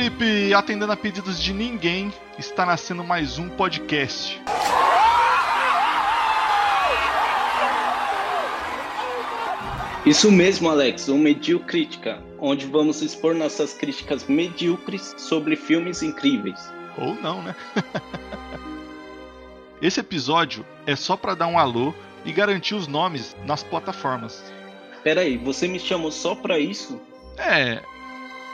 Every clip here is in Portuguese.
Felipe, atendendo a pedidos de ninguém, está nascendo mais um podcast. Isso mesmo, Alex, o Mediocrítica, onde vamos expor nossas críticas medíocres sobre filmes incríveis. Ou não, né? Esse episódio é só para dar um alô e garantir os nomes nas plataformas. Peraí, você me chamou só pra isso? É,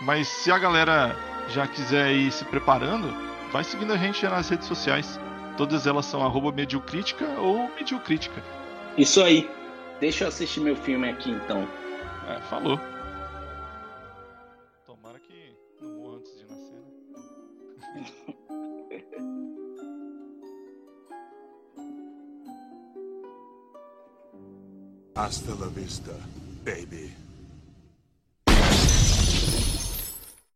mas se a galera já quiser ir se preparando, vai seguindo a gente nas redes sociais. Todas elas são arroba mediocrítica ou mediocrítica. Isso aí. Deixa eu assistir meu filme aqui então. É, falou. Tomara que não morra antes de nascer, né? Hasta la vista, baby.